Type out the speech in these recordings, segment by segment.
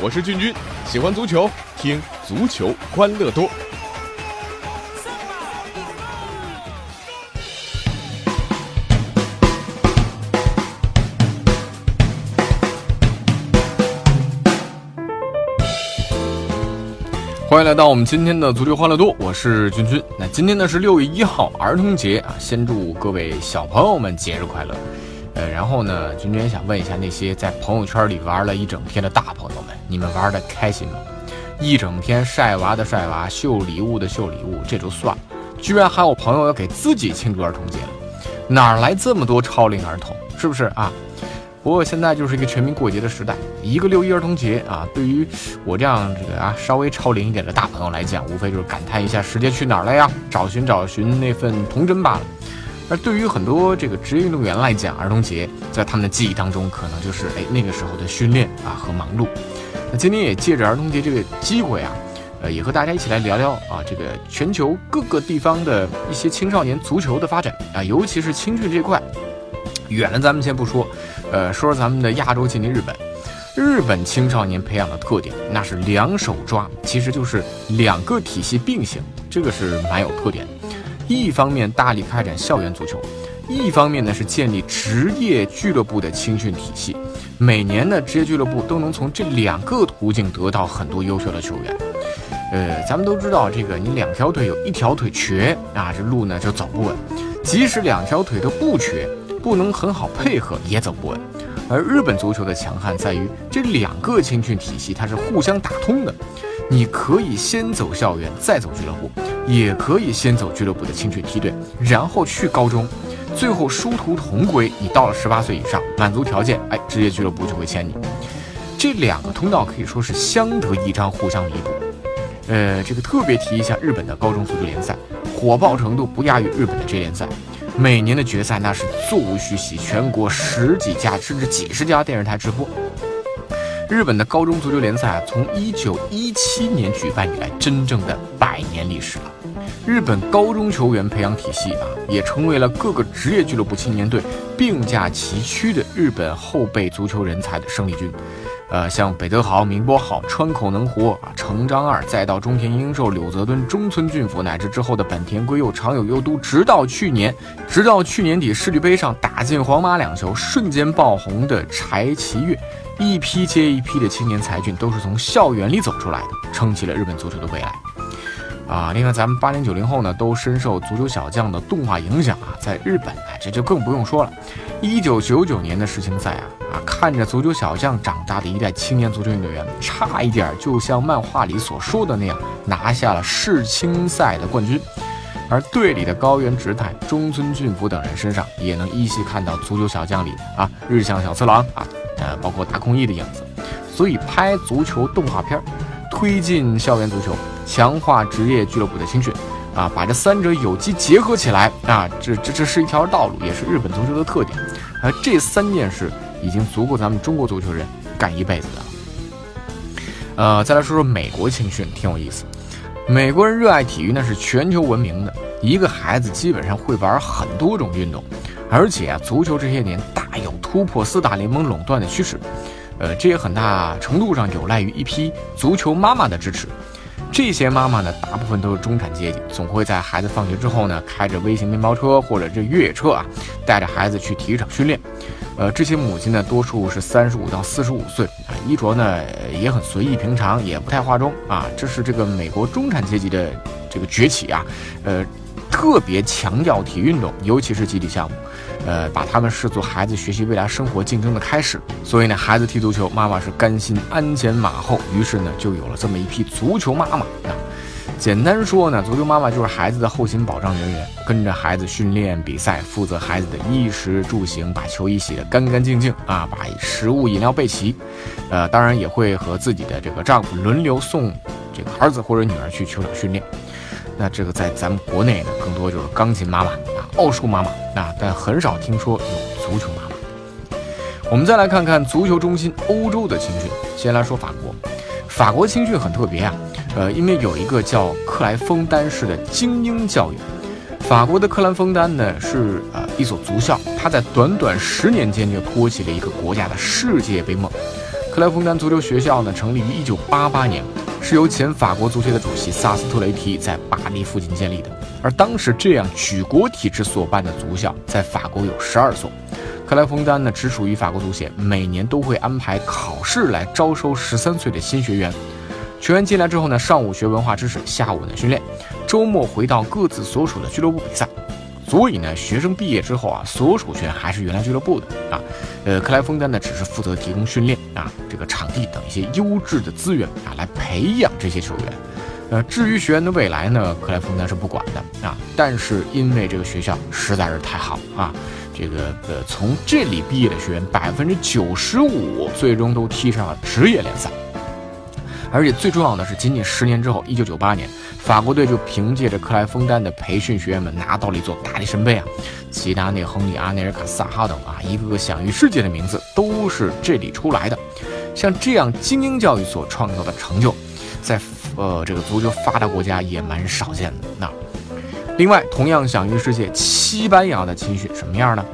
我是俊君，喜欢足球，听足球欢乐多。欢迎来到我们今天的足球欢乐多，我是君君。那今天呢是六月一号，儿童节啊，先祝各位小朋友们节日快乐。呃，然后呢，君君也想问一下那些在朋友圈里玩了一整天的大朋友们，你们玩的开心吗？一整天晒娃的晒娃，秀礼物的秀礼物，这就算了，居然还有朋友要给自己庆祝儿童节了，哪来这么多超龄儿童？是不是啊？不过现在就是一个全民过节的时代，一个六一儿童节啊，对于我这样这个啊稍微超龄一点的大朋友来讲，无非就是感叹一下时间去哪儿了呀，找寻找寻那份童真罢了。而对于很多这个职业运动员来讲，儿童节在他们的记忆当中，可能就是哎那个时候的训练啊和忙碌。那今天也借着儿童节这个机会啊，呃，也和大家一起来聊聊啊这个全球各个地方的一些青少年足球的发展啊，尤其是青训这块。远了咱们先不说，呃，说说咱们的亚洲劲敌日本。日本青少年培养的特点，那是两手抓，其实就是两个体系并行，这个是蛮有特点的。一方面大力开展校园足球，一方面呢是建立职业俱乐部的青训体系。每年呢，职业俱乐部都能从这两个途径得到很多优秀的球员。呃，咱们都知道，这个你两条腿有一条腿瘸啊，这路呢就走不稳。即使两条腿都不瘸。不能很好配合也走不稳，而日本足球的强悍在于这两个青训体系它是互相打通的，你可以先走校园再走俱乐部，也可以先走俱乐部的青训梯队，然后去高中，最后殊途同归。你到了十八岁以上，满足条件，哎，职业俱乐部就会签你。这两个通道可以说是相得益彰，互相弥补。呃，这个特别提一下日本的高中足球联赛，火爆程度不亚于日本的 J 联赛。每年的决赛那是座无虚席，全国十几家甚至几十家电视台直播。日本的高中足球联赛啊，从一九一七年举办以来，真正的百年历史了。日本高中球员培养体系啊，也成为了各个职业俱乐部青年队并驾齐驱的日本后备足球人才的生力军。呃，像北德豪、明波好、川口能活啊、成章二，再到中田英寿、柳泽敦、中村俊辅，乃至之后的本田圭佑、长友佑都，直到去年，直到去年底世俱杯上打进皇马两球，瞬间爆红的柴崎岳，一批接一批的青年才俊都是从校园里走出来的，撑起了日本足球的未来。啊，另外咱们八零九零后呢，都深受足球小将的动画影响啊，在日本哎，这就更不用说了。一九九九年的世青赛啊啊，看着足球小将长大的一代青年足球运动员，差一点就像漫画里所说的那样，拿下了世青赛的冠军。而队里的高原直太、中村俊辅等人身上，也能依稀看到足球小将里啊日向小次郎啊，呃，包括大空翼的影子。所以拍足球动画片，推进校园足球。强化职业俱乐部的青训，啊，把这三者有机结合起来啊，这这这是一条道路，也是日本足球的特点。而这三件事已经足够咱们中国足球人干一辈子的。呃，再来说说美国青训，挺有意思。美国人热爱体育，那是全球闻名的。一个孩子基本上会玩很多种运动，而且啊，足球这些年大有突破四大联盟垄断的趋势。呃，这也很大程度上有赖于一批足球妈妈的支持。这些妈妈呢，大部分都是中产阶级，总会在孩子放学之后呢，开着微型面包车或者这越野车啊，带着孩子去体育场训练。呃，这些母亲呢，多数是三十五到四十五岁啊，衣着呢也很随意平常，也不太化妆啊。这是这个美国中产阶级的这个崛起啊，呃，特别强调体育运动，尤其是集体项目。呃，把他们视作孩子学习未来生活竞争的开始，所以呢，孩子踢足球，妈妈是甘心鞍前马后，于是呢，就有了这么一批足球妈妈啊。简单说呢，足球妈妈就是孩子的后勤保障人员，跟着孩子训练比赛，负责孩子的衣食住行，把球衣洗得干干净净啊，把食物饮料备齐。呃，当然也会和自己的这个丈夫轮流送这个儿子或者女儿去球场训练。那这个在咱们国内呢，更多就是钢琴妈妈啊，奥数妈妈啊，但很少听说有足球妈妈。我们再来看看足球中心欧洲的青训，先来说法国。法国青训很特别啊，呃，因为有一个叫克莱枫丹式的精英教育。法国的克兰枫丹呢是呃一所足校，它在短短十年间就托起了一个国家的世界杯梦。克莱枫丹足球学校呢，成立于一九八八年，是由前法国足协的主席萨斯特雷提在巴黎附近建立的。而当时这样举国体制所办的足校，在法国有十二所。克莱枫丹呢，只属于法国足协，每年都会安排考试来招收十三岁的新学员。学员进来之后呢，上午学文化知识，下午呢训练，周末回到各自所属的俱乐部比赛。所以呢，学生毕业之后啊，所属权还是原来俱乐部的啊。呃，克莱丰丹呢，只是负责提供训练啊，这个场地等一些优质的资源啊，来培养这些球员。呃，至于学员的未来呢，克莱丰丹是不管的啊。但是因为这个学校实在是太好啊，这个呃，从这里毕业的学员百分之九十五最终都踢上了职业联赛。而且最重要的是，仅仅十年之后，一九九八年，法国队就凭借着克莱枫丹的培训学员们拿到了一座大力神杯啊！齐达内、亨利、阿内尔卡、萨哈等啊，一个个享誉世界的名字都是这里出来的。像这样精英教育所创造的成就，在呃这个足球发达国家也蛮少见的。那另外，同样享誉世界，西班牙的青训什么样呢？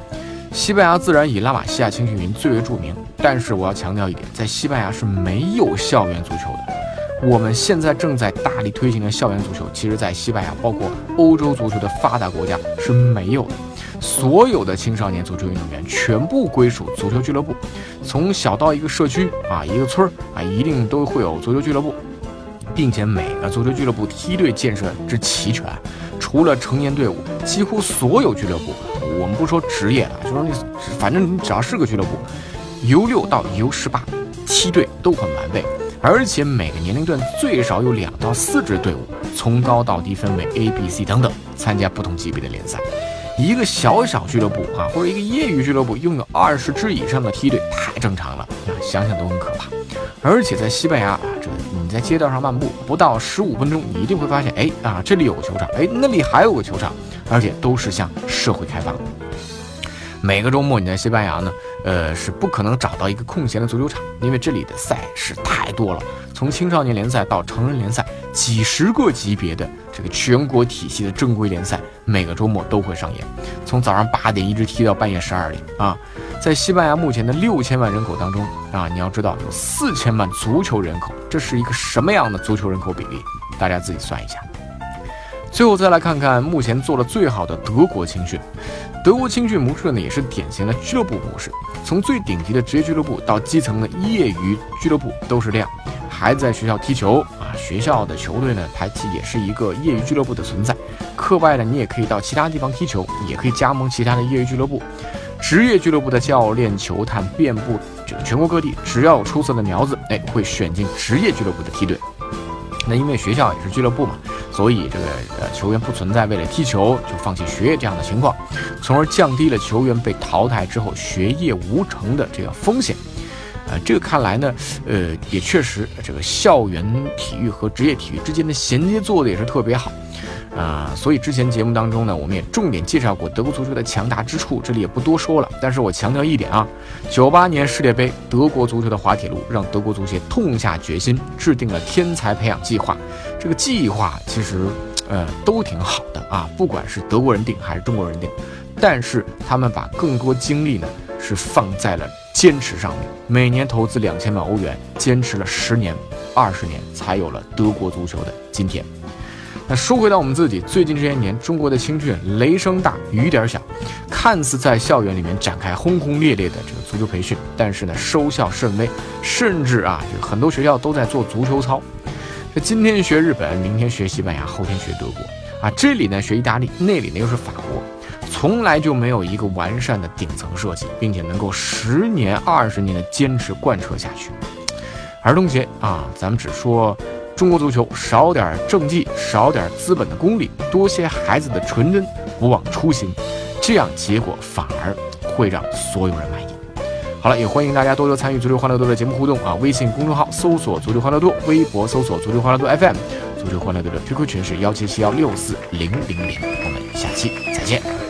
西班牙自然以拉玛西亚青训营最为著名，但是我要强调一点，在西班牙是没有校园足球的。我们现在正在大力推行的校园足球，其实在西班牙，包括欧洲足球的发达国家是没有的。所有的青少年足球运动员全部归属足球俱乐部，从小到一个社区啊，一个村儿啊，一定都会有足球俱乐部，并且每个足球俱乐部梯队建设之齐全，除了成年队伍，几乎所有俱乐部。我们不说职业的，就说你，反正你只要是个俱乐部，U 六到 U 十八梯队都很完备，而且每个年龄段最少有两到四支队伍，从高到低分为 A、B、C 等等，参加不同级别的联赛。一个小小俱乐部啊，或者一个业余俱乐部拥有二十支以上的梯队，太正常了啊，想想都很可怕。而且在西班牙啊，这你在街道上漫步，不到十五分钟，你一定会发现，哎啊，这里有个球场，哎，那里还有个球场。而且都是向社会开放。每个周末你在西班牙呢，呃，是不可能找到一个空闲的足球场，因为这里的赛事太多了，从青少年联赛到成人联赛，几十个级别的这个全国体系的正规联赛，每个周末都会上演，从早上八点一直踢到半夜十二点啊。在西班牙目前的六千万人口当中啊，你要知道有四千万足球人口，这是一个什么样的足球人口比例？大家自己算一下。最后再来看看目前做的最好的德国青训。德国青训模式呢，也是典型的俱乐部模式，从最顶级的职业俱乐部到基层的业余俱乐部都是这样。孩子在学校踢球啊，学校的球队呢，它也是一个业余俱乐部的存在。课外呢，你也可以到其他地方踢球，也可以加盟其他的业余俱乐部。职业俱乐部的教练、球探遍布这个全国各地，只要有出色的苗子，哎，会选进职业俱乐部的梯队。那因为学校也是俱乐部嘛。所以，这个呃，球员不存在为了踢球就放弃学业这样的情况，从而降低了球员被淘汰之后学业无成的这个风险。呃，这个看来呢，呃，也确实，这个校园体育和职业体育之间的衔接做的也是特别好。啊，所以之前节目当中呢，我们也重点介绍过德国足球的强大之处，这里也不多说了。但是我强调一点啊，九八年世界杯，德国足球的滑铁卢让德国足协痛下决心，制定了天才培养计划。这个计划其实，呃，都挺好的啊，不管是德国人定还是中国人定，但是他们把更多精力呢是放在了坚持上面，每年投资两千万欧元，坚持了十年、二十年，才有了德国足球的今天。那说回到我们自己，最近这些年，中国的青训雷声大雨点小，看似在校园里面展开轰轰烈烈的这个足球培训，但是呢收效甚微，甚至啊，这个很多学校都在做足球操。这今天学日本，明天学西班牙，后天学德国啊，这里呢学意大利，那里呢又是法国，从来就没有一个完善的顶层设计，并且能够十年、二十年的坚持贯彻下去。儿童节啊，咱们只说。中国足球少点政绩，少点资本的功利，多些孩子的纯真，不忘初心，这样结果反而会让所有人满意。好了，也欢迎大家多多参与足球欢乐多的节目互动啊！微信公众号搜索足球欢乐多，微博搜索足球欢乐多 FM，足球欢乐多的 QQ 群是幺七七幺六四零零零，我们下期再见。